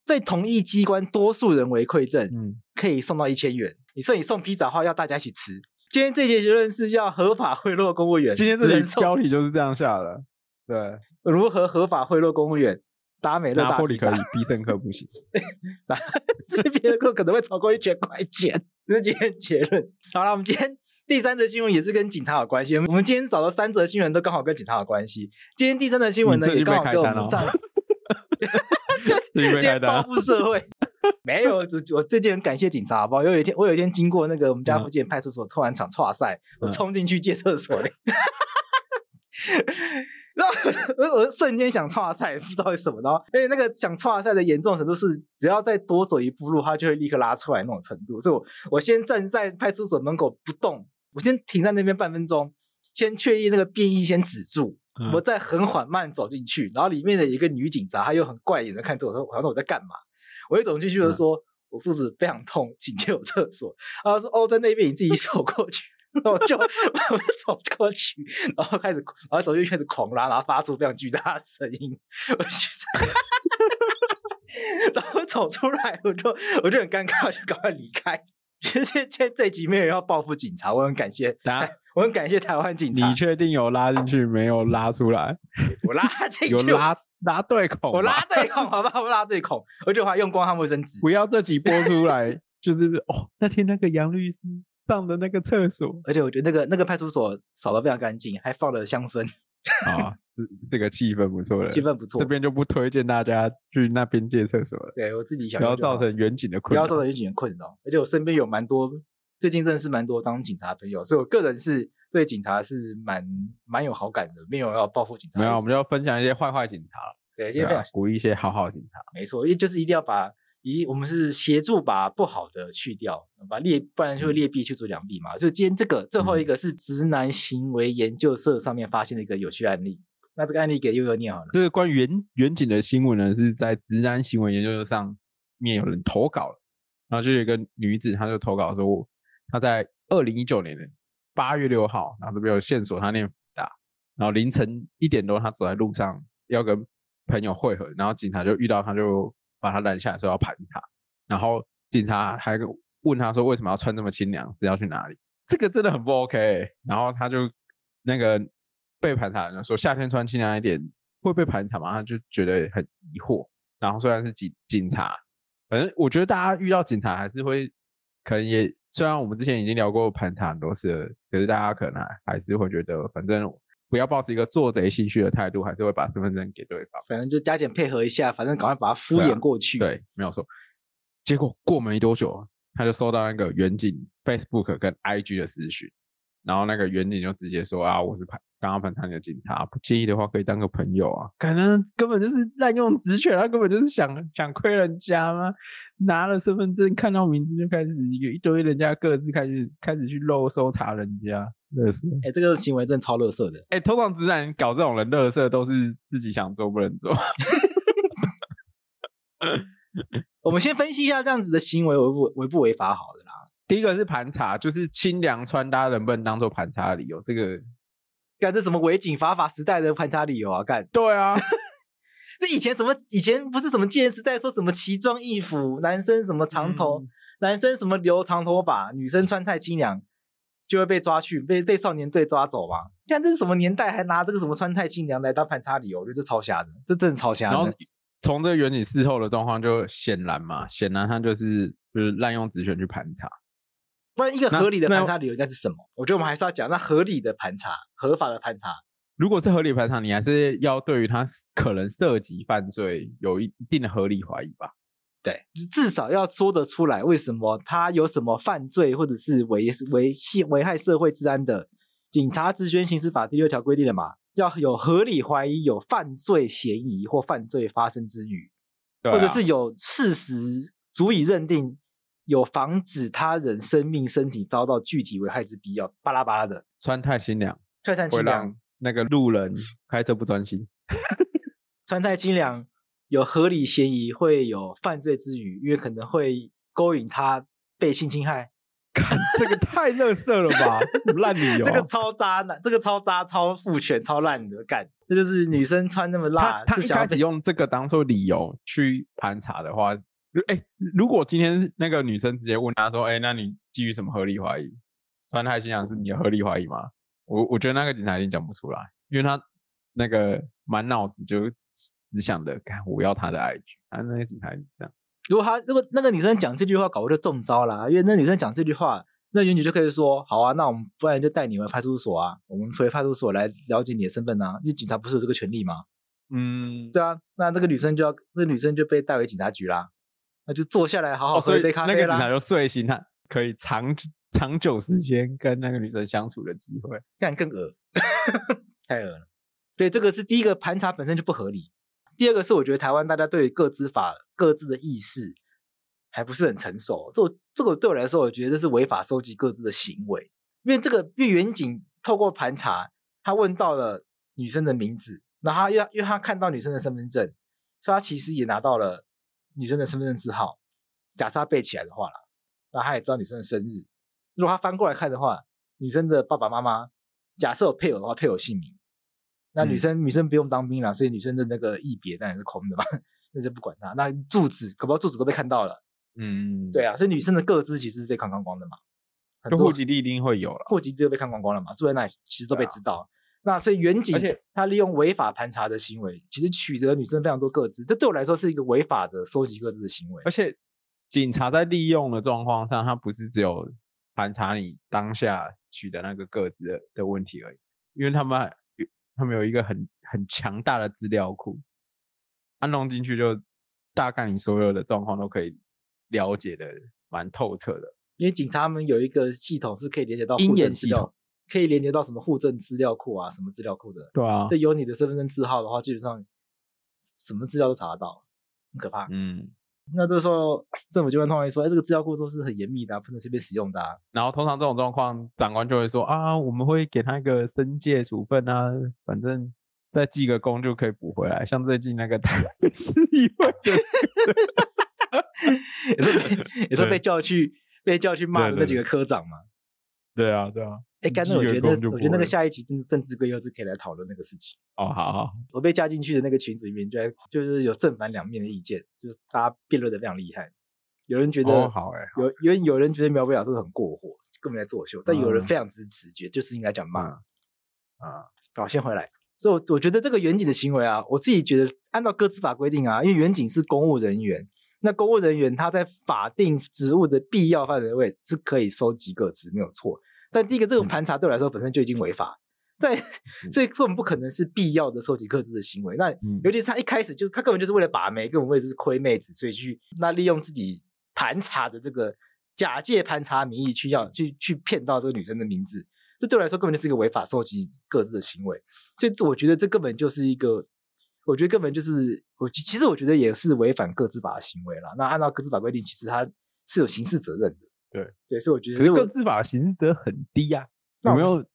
对同一机关多数人为馈赠，嗯，可以送到一千元。你说你送披萨的话，要大家一起吃。今天这节结论是要合法贿赂公务员。今天这节标题就是这样下的。对，如何合法贿赂公务员？达美乐大拿坡里可以，必胜客不行。这边的课可能会超过一千块钱。这是今天结论。好了，我们今天第三则新闻也是跟警察有关系。我们今天找到三则新闻都刚好跟警察有关系。今天第三则新闻呢，也刚好跟我们上。今天报复社会，没有，我我最近很感谢警察，好不好？有一天，我有一天经过那个我们家附近派出所，突然场剉赛，我冲进去借厕所嘞，然后 我我瞬间想岔赛，不知道为什么，然后因为那个想岔赛的严重程度是，只要再多走一步路，他就会立刻拉出来那种程度，所以我我先站在派出所门口不动，我先停在那边半分钟，先确认那个变异先止住。我再很缓慢走进去，然后里面的一个女警察，她又很怪眼的看着我说：“我说我在干嘛？”我一走进去就说：“我肚子非常痛，请借我厕所。”然后说：“哦，在那边，你自己走过去。”然后 我就走过去，然后开始，然后走进去开始狂拉，然后发出非常巨大的声音。我就，然后走出来，我就我就很尴尬，就赶快离开。其实这这集没有人要报复警察，我很感谢。我很感谢台湾警察。你确定有拉进去，没有拉出来？我拉进去，有拉拉对孔。我拉对孔，好不好？我拉对孔，而且我还用光他卫生纸。不要这集播出来，就是哦，那天那个杨律师上的那个厕所，而且我觉得那个那个派出所扫得非常干净，还放了香氛。啊，这这个气氛不错了，气氛不错。这边就不推荐大家去那边借厕所了。对我自己想，不要造成远景的困扰，不要造成远景的困扰。而且我身边有蛮多。最近认识蛮多当警察的朋友，所以我个人是对警察是蛮蛮有好感的，没有要报复警察。没有，我们就要分享一些坏坏警察。对，今天分享鼓励一些好好警察。没错，因为就是一定要把一，我们是协助把不好的去掉，把劣，不然就会劣币驱逐良币嘛。所以今天这个最后一个是直男行为研究社上面发现的一个有趣案例。那这个案例给悠悠念好了。这个关于员员警的新闻呢，是在直男行为研究社上面有人投稿了，然后就有一个女子，她就投稿说，她在。二零一九年的八月六号，然后这边有线索，她念打，然后凌晨一点多，她走在路上要跟朋友会合，然后警察就遇到她，就把他拦下来说要盘他，然后警察还问他说为什么要穿这么清凉，是要去哪里？这个真的很不 OK、然后他就那个被盘查人说夏天穿清凉一点会被盘查吗？他就觉得很疑惑。然后虽然是警警察，反正我觉得大家遇到警察还是会可能也。虽然我们之前已经聊过盘查很多次，可是大家可能还是会觉得，反正不要抱持一个做贼心虚的态度，还是会把身份证给对方。反正就加减配合一下，反正赶快把它敷衍过去。对，啊、对，没有错。结果过没多久，他就收到那个远景 Facebook 跟 IG 的私讯，然后那个远景就直接说啊，我是盘。刚刚盘查你的警察，不介意的话可以当个朋友啊。可能根本就是滥用职权，他根本就是想想亏人家嘛？拿了身份证，看到名字就开始有一堆人家各自开始开始去漏搜查人家，乐色。哎、欸，这个行为真的超乐色的。哎、欸，通常直男搞这种人乐色都是自己想做不能做。我们先分析一下这样子的行为违不违不违法好了啦。第一个是盘查，就是清凉穿搭能不能当做盘查的理由？这个。干这什么违警法法时代的盘查理由啊？干对啊，这以前什么？以前不是什么戒严时代说什么奇装异服，男生什么长头，嗯、男生什么留长头发，女生穿太清凉就会被抓去，被被少年队抓走嘛？看这是什么年代，还拿这个什么穿太清凉来当盘查理由？我觉得这超瞎的，这真的超瞎的。然后从这个员警事后的状况就显然嘛，显然他就是就是滥用职权去盘查。不然，一个合理的盘查理由应该是什么？我觉得我们还是要讲那合理的盘查，合法的盘查。如果是合理盘查，你还是要对于他可能涉及犯罪有一定的合理怀疑吧？对，至少要说得出来，为什么他有什么犯罪，或者是危危系危害社会治安的。警察职权行使法第六条规定的嘛，要有合理怀疑有犯罪嫌疑或犯罪发生之余，啊、或者是有事实足以认定。有防止他人生命、身体遭到具体危害之必要。巴拉巴拉的，穿太清凉，穿太清凉，那个路人开车不专心。穿太清凉有合理嫌疑会有犯罪之余，因为可能会勾引他被性侵害。这个太垃圾了吧！烂理由，这个超渣男，这个超渣、超父权、超烂的干。这就是女生穿那么辣，他，他一开始用这个当做理由去盘查的话，哎，如果今天那个女生直接问他说：“哎，那你基于什么合理怀疑？”川太心想是你的合理怀疑吗？我我觉得那个警察一定讲不出来，因为他那个满脑子就只想着看我要他的 IG，啊，那个警察这样。如果他如果那个女生讲这句话，搞不就中招了？因为那女生讲这句话，那员警就可以说：好啊，那我们不然就带你回派出所啊，我们回派出所来了解你的身份啊。因为警察不是有这个权利吗？嗯，对啊，那这个女生就要，这个女生就被带回警察局啦，那就坐下来好好喝一杯咖啡那个警察就睡醒，他可以长长久时间跟那个女生相处的机会，这样更恶，太恶了。对，这个是第一个盘查本身就不合理。第二个是，我觉得台湾大家对于各自法各自的意识还不是很成熟。这这个对我来说，我觉得这是违法收集各自的行为。因为这个，因为远警透过盘查，他问到了女生的名字，然后他因为因为他看到女生的身份证，所以他其实也拿到了女生的身份证字号。假设他背起来的话啦，那他也知道女生的生日。如果他翻过来看的话，女生的爸爸妈妈，假设有配偶的话，配偶姓名。那女生、嗯、女生不用当兵了，所以女生的那个役别当然是空的嘛，那就不管她。那住址，可不住址都被看到了，嗯，对啊，所以女生的个资其实是被看光光的嘛，户籍地一定会有了，户籍地都被看光光了嘛，住在那里其实都被知道。啊、那所以员警他利用违法盘查的行为，其实取得女生非常多个资，这对我来说是一个违法的收集个资的行为。而且警察在利用的状况上，他不是只有盘查你当下取得那个个资的的问题而已，因为他们。他们有一个很很强大的资料库，安弄进去就大概你所有的状况都可以了解的蛮透彻的。因为警察们有一个系统是可以连接到户政资料，可以连接到什么户政资料库啊，什么资料库的。对啊，这有你的身份证字号的话，基本上什么资料都查得到，很可怕。嗯。那这时候政府机关通常会说：“哎，这个资料库都是很严密的，不能随便使用的。”然后通常这种状况，长官就会说：“啊，我们会给他一个申诫处分啊，反正再记个功就可以补回来。”像最近那个台北市议会 也是被也是被叫去被叫去骂的那几个科长嘛。对啊，对啊。哎，刚才我觉得，我觉得那个下一期政治政治规又是可以来讨论那个事情。哦，好好。我被加进去的那个群组里面，就就是有正反两面的意见，就是大家辩论的非常厉害。有人觉得、哦、好哎，有因为有人觉得苗博雅是很过火，根本在作秀，但有人非常支持，觉得就是应该讲骂。啊、嗯，好，先回来。所以，我我觉得这个远景的行为啊，我自己觉得按照各自法规定啊，因为远景是公务人员，那公务人员他在法定职务的必要范围内是可以收集个资，没有错。但第一个，这个盘查对我来说本身就已经违法，在 所以根本不可能是必要的收集个资的行为。那尤其是他一开始就他根本就是为了把妹，根本为的是亏妹子，所以去那利用自己盘查的这个假借盘查名义去要去去骗到这个女生的名字，这对我来说根本就是一个违法收集个资的行为。所以我觉得这根本就是一个，我觉得根本就是我其实我觉得也是违反各自法的行为了。那按照各自法规定，其实他是有刑事责任的。对对，所以我觉得，可是各自法刑事责很低呀、啊，有没有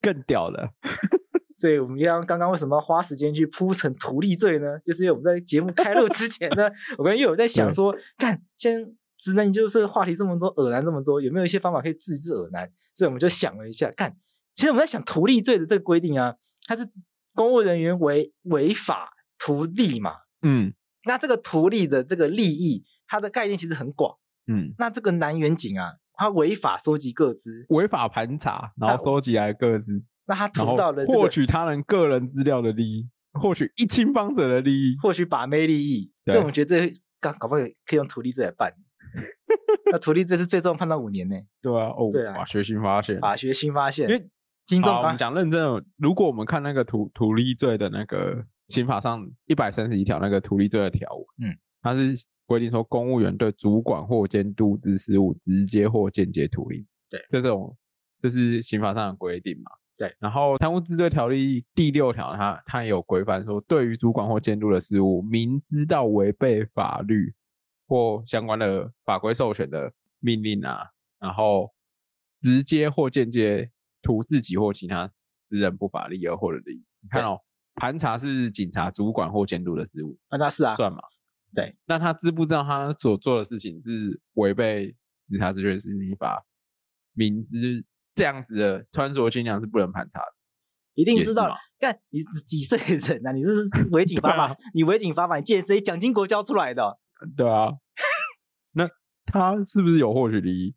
更屌的？所以我们刚刚刚为什么要花时间去铺成图利罪呢？就是因为我们在节目开录之前呢，我跟又有在想说，看现在直男研究社话题这么多，耳男这么多，有没有一些方法可以治治耳男？所以我们就想了一下，看，其实我们在想图利罪的这个规定啊，它是公务人员违违法图利嘛，嗯，那这个图利的这个利益，它的概念其实很广。嗯，那这个南远景啊，他违法收集个资，违法盘查，然后收集来个资，那他图到了获取他人个人资料的利益，获取一清方者的利益，获取把妹利益，这我们觉得这搞搞不好可以用图利罪来办。那图利罪是最终判到五年呢？对啊，哦，对啊，法学新发现，法学新发现。因为听众，我们讲认真的，如果我们看那个图图利罪的那个刑法上一百三十一条那个图利罪的条文，嗯，它是。规定说，公务员对主管或监督之事务，直接或间接图利。对，这种这是刑法上的规定嘛？对。然后贪污治罪条例第六条，它它也有规范说，对于主管或监督的事务，明知道违背法律或相关的法规授权的，命令啊，然后直接或间接图自己或其他私人不法利益而获得利益。你看哦，盘查是警察主管或监督的职务，那他是啊，算嘛？对，那他知不知道他所做的事情是违背警察职权是你法？明知这样子的穿着新娘是不能盘查的，一定知道。干，你几岁人啊？你这是违警法法，你违警法法，你借谁蒋经国教出来的？对啊，那他是不是有获取利益？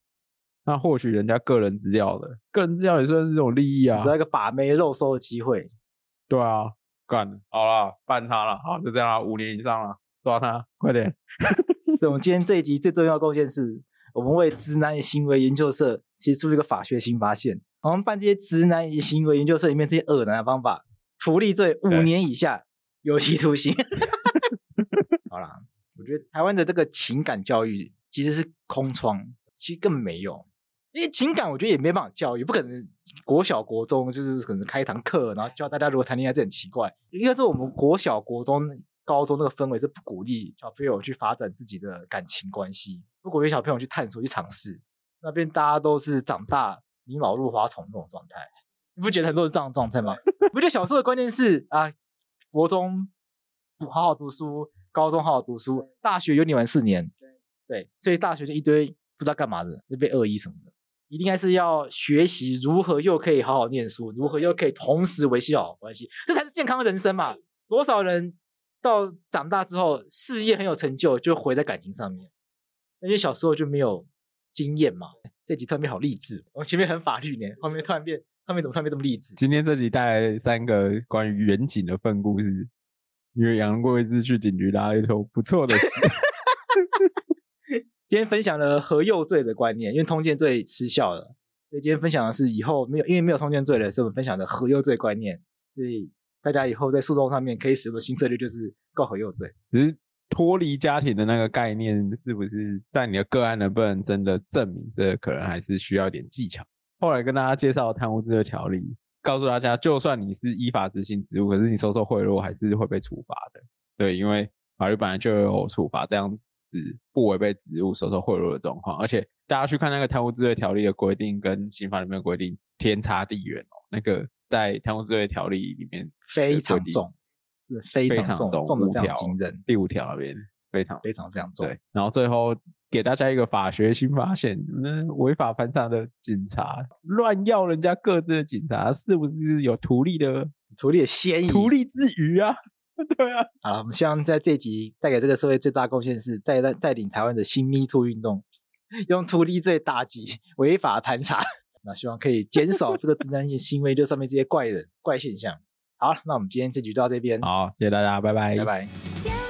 那获取人家个人资料的，个人资料也算是这种利益啊，一个把妹肉搜的机会。对啊，干，好了，办他了，好，就这样了，五年以上了，抓他，快点。对，我们今天这一集最重要的贡献是，我们为直男行为研究社提出了一个法学新发现，我们办这些直男行为研究社里面这些恶男的方法，图利罪五年以下有期徒刑。好啦。我觉得台湾的这个情感教育其实是空窗，其实根本没有，因为情感我觉得也没办法教育，不可能国小国中就是可能开一堂课，然后教大家如何谈恋爱，这很奇怪。应该是我们国小国中高中那个氛围是不鼓励小朋友去发展自己的感情关系，不鼓励小朋友去探索去尝试。那边大家都是长大你老入花丛这种状态，你不觉得很多是这样的状态吗？我觉得小时候的观念是啊，国中不好好读书。高中好好读书，大学有你玩四年，对，所以大学就一堆不知道干嘛的，就被恶意什么的，一定还是要学习如何又可以好好念书，如何又可以同时维系好关系，这才是健康的人生嘛。多少人到长大之后事业很有成就，就毁在感情上面，因为小时候就没有经验嘛。这集突然变好励志，我前面很法律呢，后面突然变，后面怎么突然变这么励志？今天这集带来三个关于远景的粪故事。因为杨过一次去警局拉了一头不错的屎。今天分享了和诱罪的观念，因为通奸罪失效了，所以今天分享的是以后没有，因为没有通奸罪了，所以我们分享的和诱罪观念。所以大家以后在诉讼上面可以使用的新策略就是告和诱罪。只是脱离家庭的那个概念是不是在你的个案能不能真的证明？这可能还是需要一点技巧。后来跟大家介绍贪污罪的条例。告诉大家，就算你是依法执行职务，可是你收受贿赂还是会被处罚的。对，因为法律本来就有处罚这样子不违背职务收受贿赂的状况。而且大家去看那个贪污治罪条例的规定，跟刑法里面的规定天差地远哦。那个在贪污治罪条例里面非常重，是非常重，重的非常惊人。第五条那边非常非常非常重。对，然后最后。给大家一个法学新发现：那违法盘查的警察乱要人家各自的警察，是不是有图利的图利的嫌疑？图利之余啊，对啊。好了，我们希望在这集带给这个社会最大贡献是带带带领台湾的新 Me Too 运动，用土地罪打击违法盘查。那希望可以减少这个直男性行为，就上面这些怪人怪现象。好，那我们今天这集就到这边。好，谢谢大家，拜拜，拜拜。